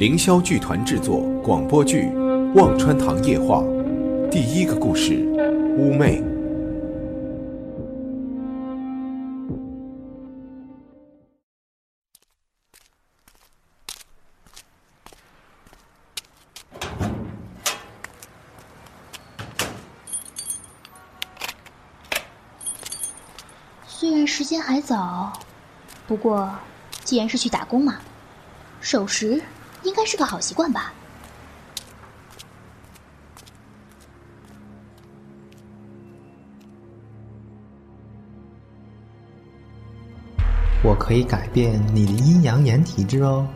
凌霄剧团制作广播剧《忘川堂夜话》第一个故事：乌妹。虽然时间还早，不过既然是去打工嘛，守时应该是个好习惯吧。我可以改变你的阴阳眼体质哦。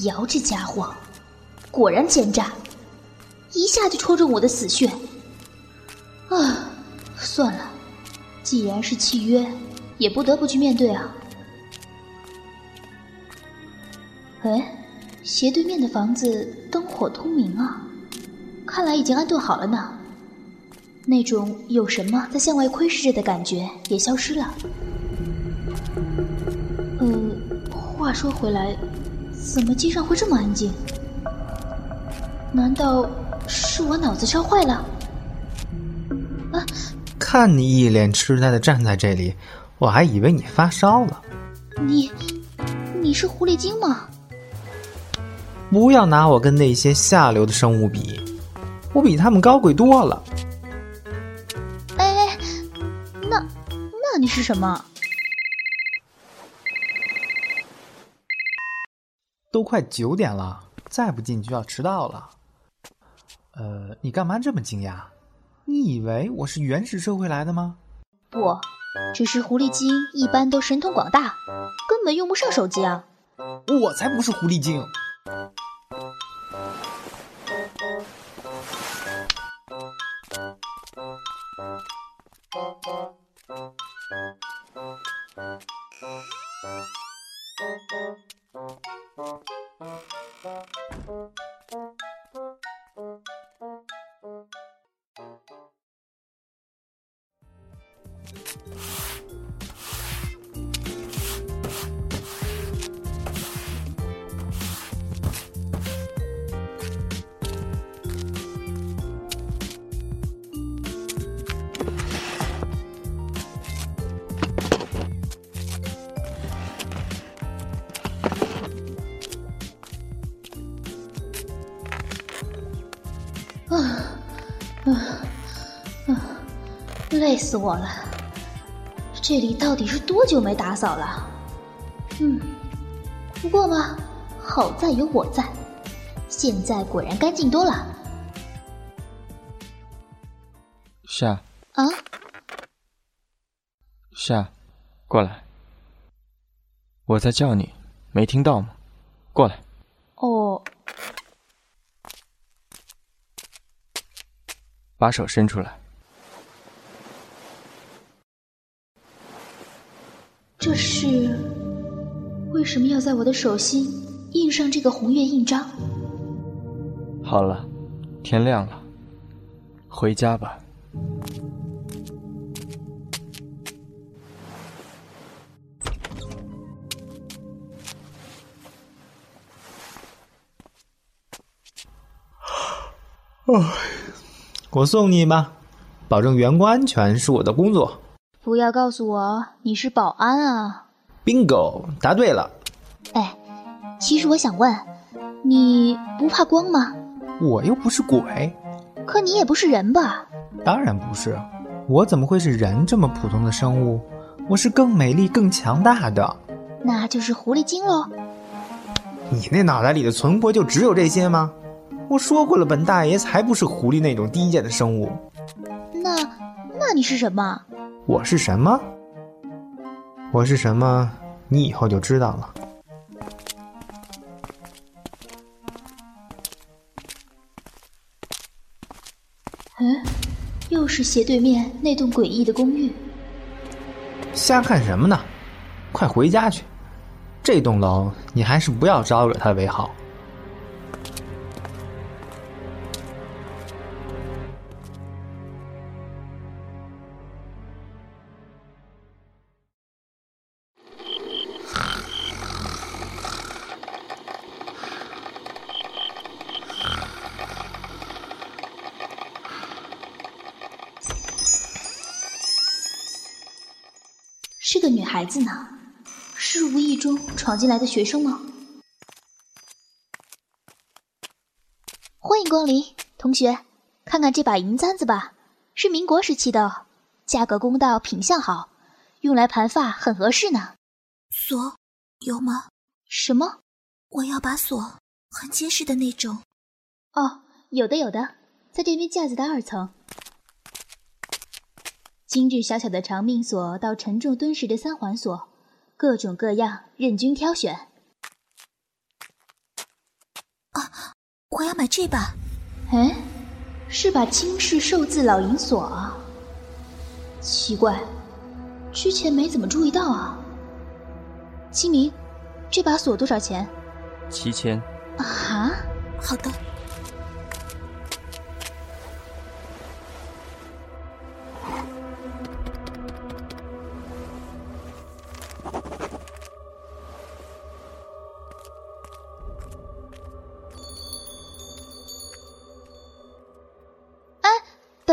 瑶这家伙果然奸诈，一下就戳中我的死穴。啊，算了，既然是契约，也不得不去面对啊。哎，斜对面的房子灯火通明啊，看来已经安顿好了呢。那种有什么在向外窥视着的感觉也消失了。呃，话说回来，怎么街上会这么安静？难道是我脑子烧坏了？啊！看你一脸痴呆的站在这里，我还以为你发烧了。你，你是狐狸精吗？不要拿我跟那些下流的生物比，我比他们高贵多了。哎，那，那你是什么？都快九点了，再不进就要迟到了。呃，你干嘛这么惊讶？你以为我是原始社会来的吗？不，只是狐狸精一般都神通广大，根本用不上手机啊。我才不是狐狸精。啊累死我了！这里到底是多久没打扫了？嗯，不过嘛，好在有我在，现在果然干净多了。夏啊，夏，过来！我在叫你，没听到吗？过来！哦，把手伸出来。这是为什么要在我的手心印上这个红月印章？好了，天亮了，回家吧。我送你吧，保证员工安全是我的工作。不要告诉我你是保安啊！Bingo，答对了。哎，其实我想问，你不怕光吗？我又不是鬼。可你也不是人吧？当然不是，我怎么会是人这么普通的生物？我是更美丽、更强大的。那就是狐狸精喽。你那脑袋里的存活就只有这些吗？我说过了，本大爷才不是狐狸那种低贱的生物。那，那你是什么？我是什么？我是什么？你以后就知道了。嗯，又是斜对面那栋诡异的公寓。瞎看什么呢？快回家去！这栋楼你还是不要招惹他为好。孩子呢，是无意中闯进来的学生吗？欢迎光临，同学，看看这把银簪子吧，是民国时期的，价格公道，品相好，用来盘发很合适呢。锁有吗？什么？我要把锁，很结实的那种。哦，有的有的，在这边架子的二层。精致小巧的长命锁到沉重敦实的三环锁，各种各样，任君挑选。啊！我要买这把。哎，是把金氏寿字老银锁啊。奇怪，之前没怎么注意到啊。清明，这把锁多少钱？七千。啊？好的。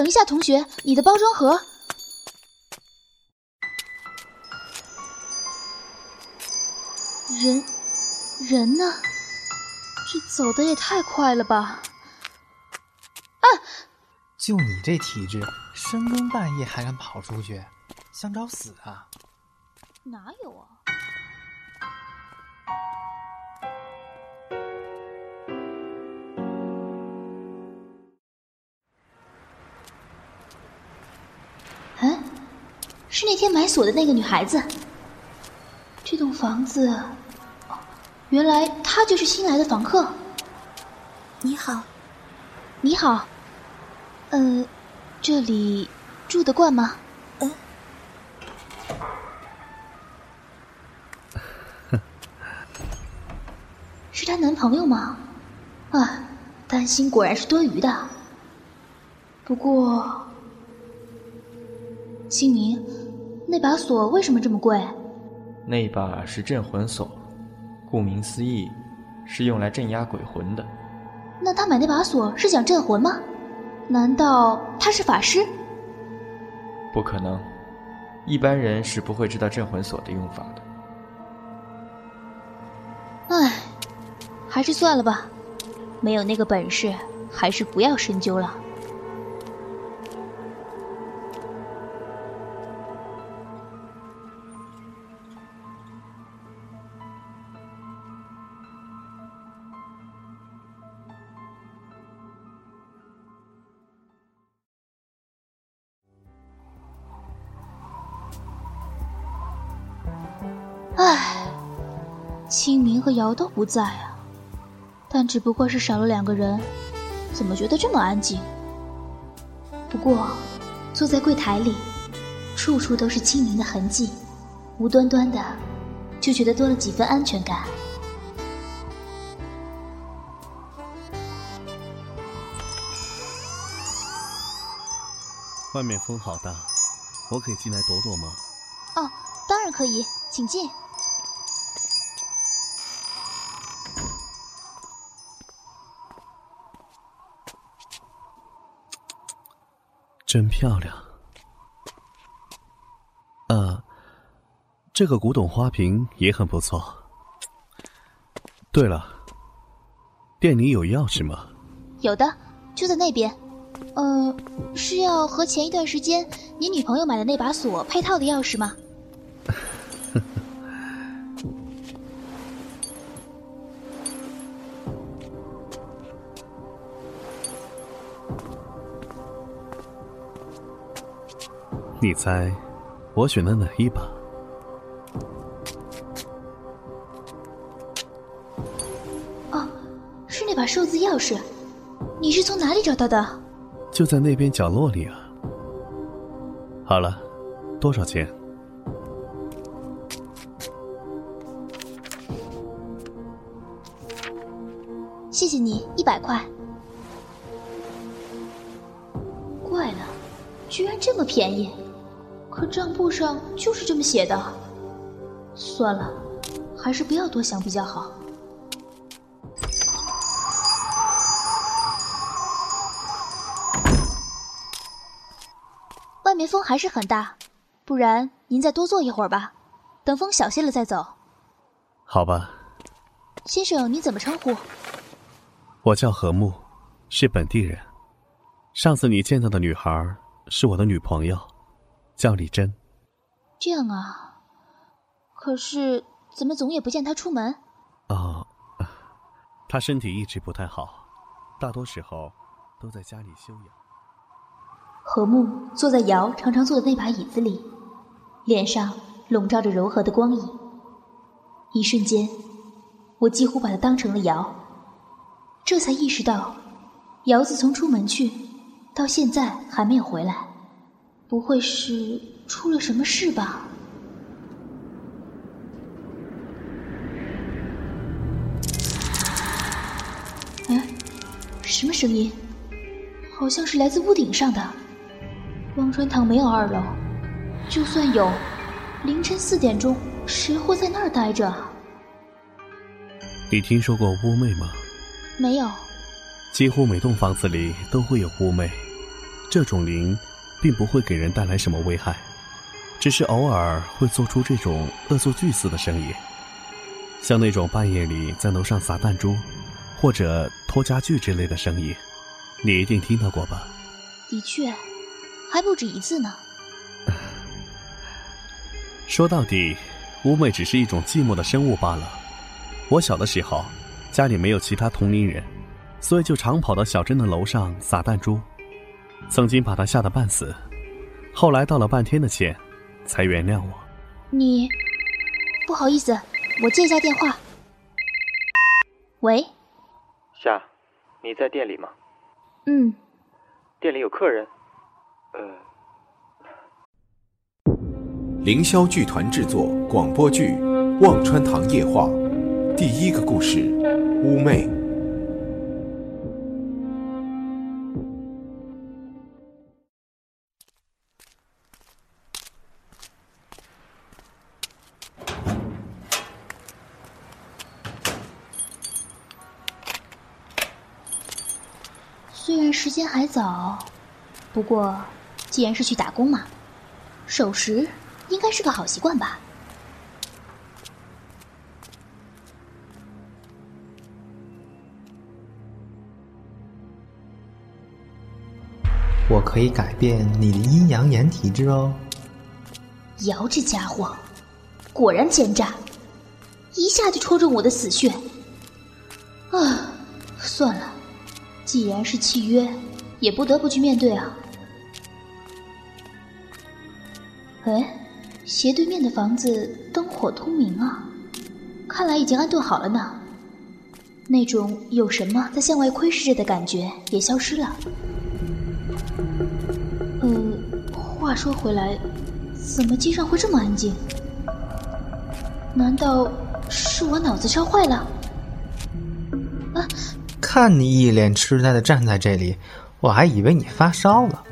等一下，同学，你的包装盒。人，人呢？这走的也太快了吧！啊！就你这体质，深更半夜还敢跑出去，想找死啊？哪有啊？是那天买锁的那个女孩子。这栋房子，原来她就是新来的房客。你好，你好。呃，这里住得惯吗？嗯。是她男朋友吗？啊，担心果然是多余的。不过，清明。那把锁为什么这么贵？那把是镇魂锁，顾名思义，是用来镇压鬼魂的。那他买那把锁是想镇魂吗？难道他是法师？不可能，一般人是不会知道镇魂锁的用法的。唉，还是算了吧，没有那个本事，还是不要深究了。和瑶都不在啊，但只不过是少了两个人，怎么觉得这么安静？不过，坐在柜台里，处处都是清明的痕迹，无端端的就觉得多了几分安全感。外面风好大，我可以进来躲躲吗？哦，当然可以，请进。真漂亮，呃，这个古董花瓶也很不错。对了，店里有钥匙吗？有的，就在那边。呃，是要和前一段时间你女朋友买的那把锁配套的钥匙吗？你猜，我选的哪一把？哦，是那把数字钥匙。你是从哪里找到的？就在那边角落里啊。好了，多少钱？谢谢你，一百块。怪了，居然这么便宜。可账簿上就是这么写的，算了，还是不要多想比较好。外面风还是很大，不然您再多坐一会儿吧，等风小些了再走。好吧。先生，你怎么称呼？我叫何木，是本地人。上次你见到的女孩是我的女朋友，叫李珍。这样啊，可是怎么总也不见他出门？哦，他身体一直不太好，大多时候都在家里休养。何木坐在瑶常常坐的那把椅子里，脸上笼罩着柔和的光影。一瞬间，我几乎把他当成了瑶，这才意识到，瑶自从出门去，到现在还没有回来，不会是出了什么事吧？哎，什么声音？好像是来自屋顶上的。忘川堂没有二楼，就算有，凌晨四点钟，谁会在那儿待着？你听说过乌妹吗？没有。几乎每栋房子里都会有乌妹，这种灵并不会给人带来什么危害，只是偶尔会做出这种恶作剧似的声音，像那种半夜里在楼上撒弹珠，或者拖家具之类的声音，你一定听到过吧？的确。还不止一次呢。说到底，乌妹只是一种寂寞的生物罢了。我小的时候，家里没有其他同龄人，所以就常跑到小镇的楼上撒弹珠，曾经把他吓得半死。后来道了半天的歉，才原谅我。你，不好意思，我接一下电话。喂，夏，你在店里吗？嗯。店里有客人。呃，凌霄剧团制作广播剧《忘川堂夜话》第一个故事：乌魅。早。不过，既然是去打工嘛，守时应该是个好习惯吧。我可以改变你的阴阳眼体质哦。瑶这家伙，果然奸诈，一下就戳中我的死穴。啊，算了，既然是契约，也不得不去面对啊。哎，斜对面的房子灯火通明啊，看来已经安顿好了呢。那种有什么在向外窥视着的感觉也消失了。呃，话说回来，怎么街上会这么安静？难道是我脑子烧坏了？啊！看你一脸痴呆的站在这里，我还以为你发烧了。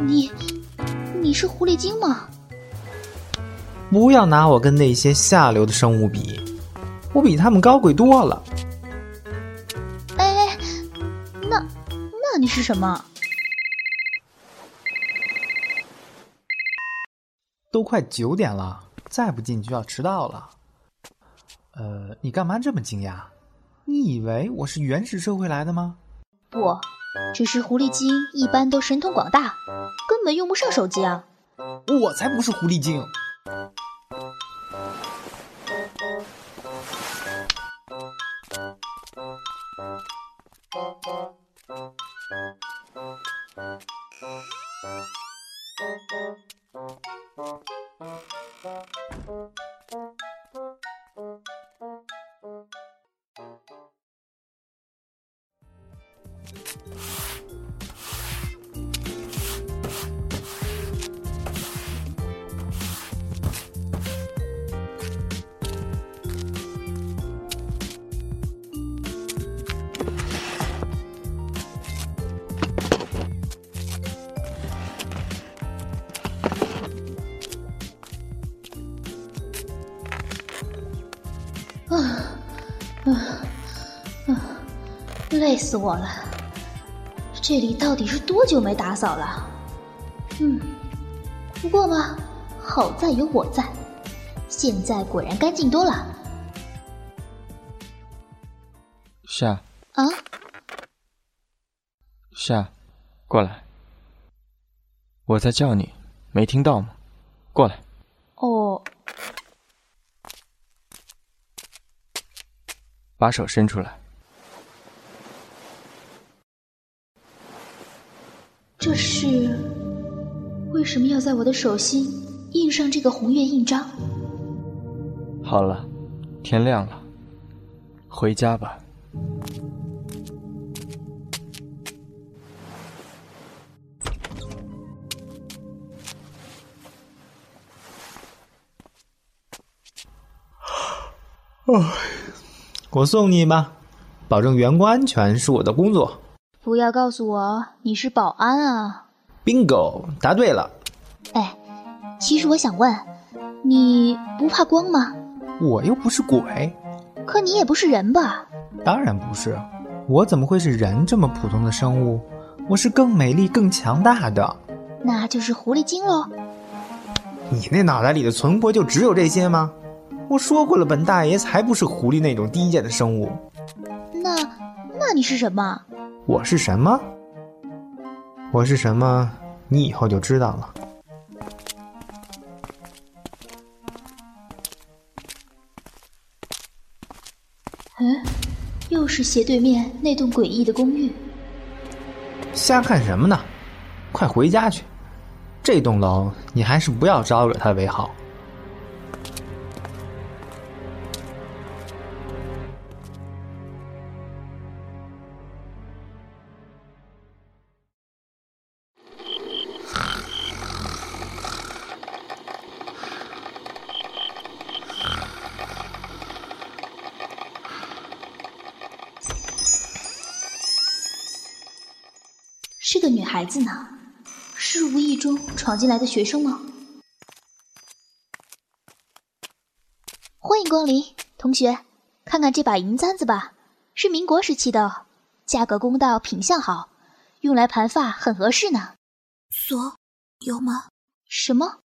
你，你是狐狸精吗？不要拿我跟那些下流的生物比，我比他们高贵多了。哎，那那你是什么？都快九点了，再不进就要迟到了。呃，你干嘛这么惊讶？你以为我是原始社会来的吗？不，只是狐狸精一般都神通广大，根本用不上手机啊。我才不是狐狸精。死我了！这里到底是多久没打扫了？嗯，不过嘛，好在有我在，现在果然干净多了。夏啊，夏，过来，我在叫你，没听到吗？过来。哦，把手伸出来。这是为什么要在我的手心印上这个红月印章？好了，天亮了，回家吧。我送你吧，保证员工安全是我的工作。不要告诉我你是保安啊！Bingo，答对了。哎，其实我想问，你不怕光吗？我又不是鬼。可你也不是人吧？当然不是，我怎么会是人这么普通的生物？我是更美丽、更强大的。那就是狐狸精喽。你那脑袋里的存活就只有这些吗？我说过了，本大爷才不是狐狸那种低贱的生物。那，那你是什么？我是什么？我是什么？你以后就知道了。嗯，又是斜对面那栋诡异的公寓。瞎看什么呢？快回家去！这栋楼你还是不要招惹他为好。孩子呢，是无意中闯进来的学生吗？欢迎光临，同学，看看这把银簪子吧，是民国时期的，价格公道，品相好，用来盘发很合适呢。锁有吗？什么？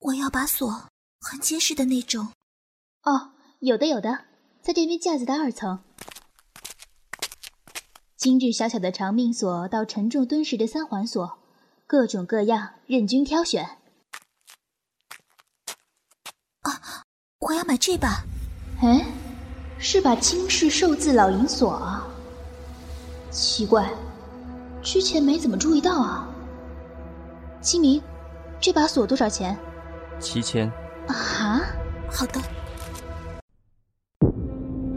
我要把锁，很结实的那种。哦，有的有的，在这边架子的二层。精致小巧的长命锁到沉重敦实的三环锁，各种各样，任君挑选。啊，我要买这把。哎，是把金氏寿字老银锁啊。奇怪，之前没怎么注意到啊。清明，这把锁多少钱？七千。啊，好的。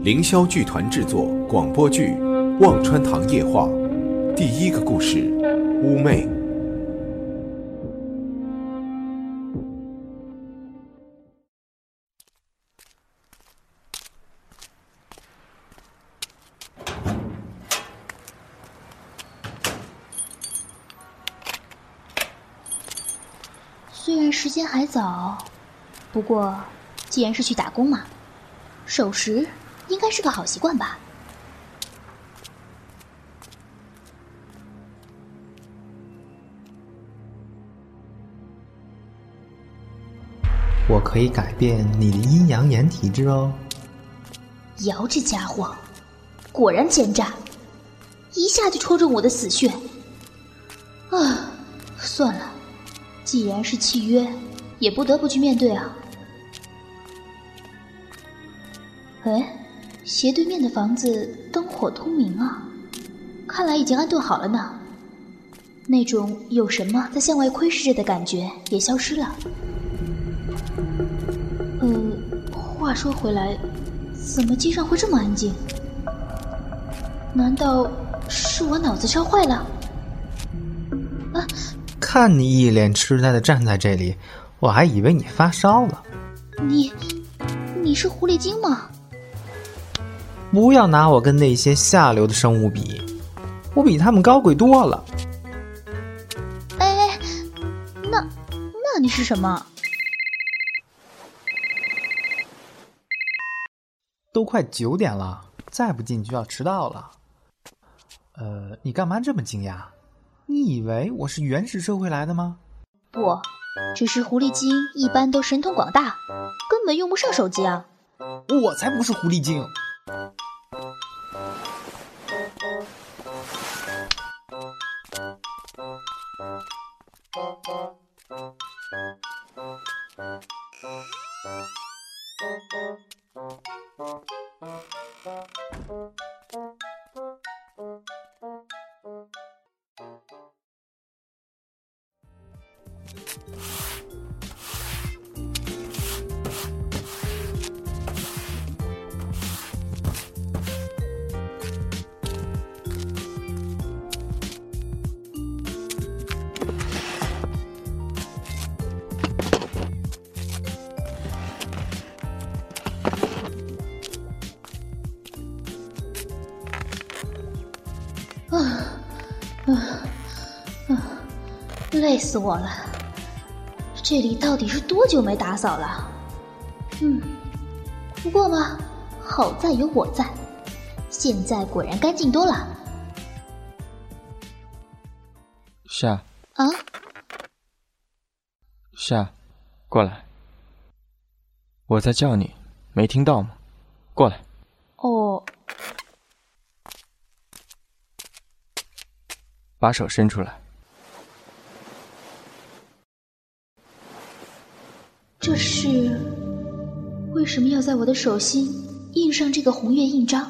凌霄剧团制作广播剧。忘川堂夜话，第一个故事，乌妹。虽然时间还早，不过既然是去打工嘛，守时应该是个好习惯吧。可以改变你的阴阳眼体质哦。瑶这家伙果然奸诈，一下就戳中我的死穴。啊，算了，既然是契约，也不得不去面对啊。哎，斜对面的房子灯火通明啊，看来已经安顿好了呢。那种有什么在向外窥视着的感觉也消失了。话说回来，怎么街上会这么安静？难道是我脑子烧坏了？啊！看你一脸痴呆的站在这里，我还以为你发烧了。你，你是狐狸精吗？不要拿我跟那些下流的生物比，我比他们高贵多了。哎，那，那你是什么？都快九点了，再不进就要迟到了。呃，你干嘛这么惊讶？你以为我是原始社会来的吗？不，只是狐狸精一般都神通广大，根本用不上手机啊。我才不是狐狸精。死我了！这里到底是多久没打扫了？嗯，不过嘛，好在有我在，现在果然干净多了。夏啊，夏，过来，我在叫你，没听到吗？过来，哦，把手伸出来。这是为什么要在我的手心印上这个红月印章？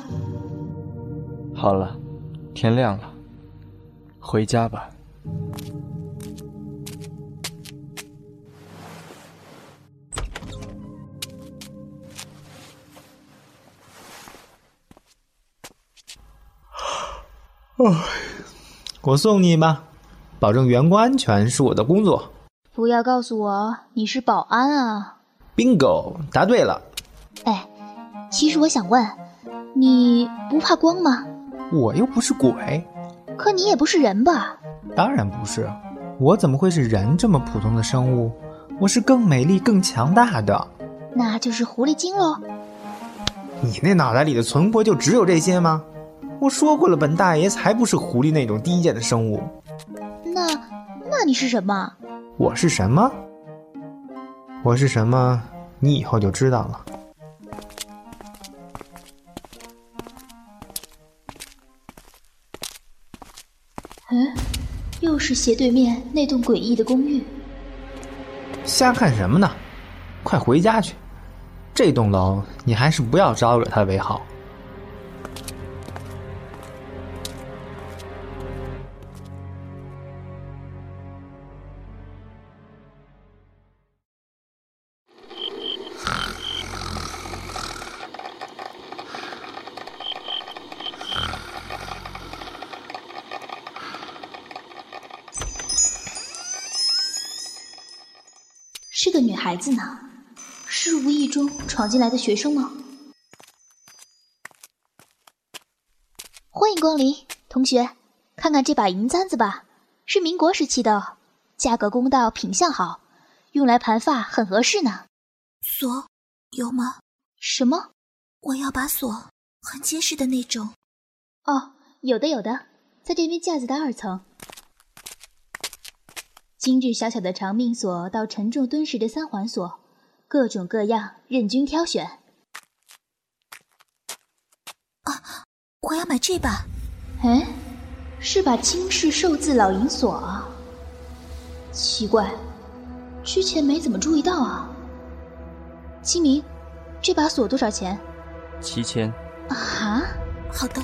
好了，天亮了，回家吧。我送你吧，保证员工安全是我的工作。不要告诉我你是保安啊！Bingo，答对了。哎，其实我想问，你不怕光吗？我又不是鬼，可你也不是人吧？当然不是。我怎么会是人这么普通的生物？我是更美丽、更强大的。那就是狐狸精喽。你那脑袋里的存活就只有这些吗？我说过了，本大爷才不是狐狸那种低贱的生物。那，那你是什么？我是什么？我是什么？你以后就知道了。嗯，又是斜对面那栋诡异的公寓。瞎看什么呢？快回家去！这栋楼你还是不要招惹他为好。孩子呢，是无意中闯进来的学生吗？欢迎光临，同学，看看这把银簪子吧，是民国时期的，价格公道，品相好，用来盘发很合适呢。锁有吗？什么？我要把锁，很结实的那种。哦，有的有的，在这边架子的二层。精致小巧的长命锁到沉重敦实的三环锁，各种各样，任君挑选。啊，我要买这把。哎，是把清式寿字老银锁啊。奇怪，之前没怎么注意到啊。清明，这把锁多少钱？七千。啊？好的。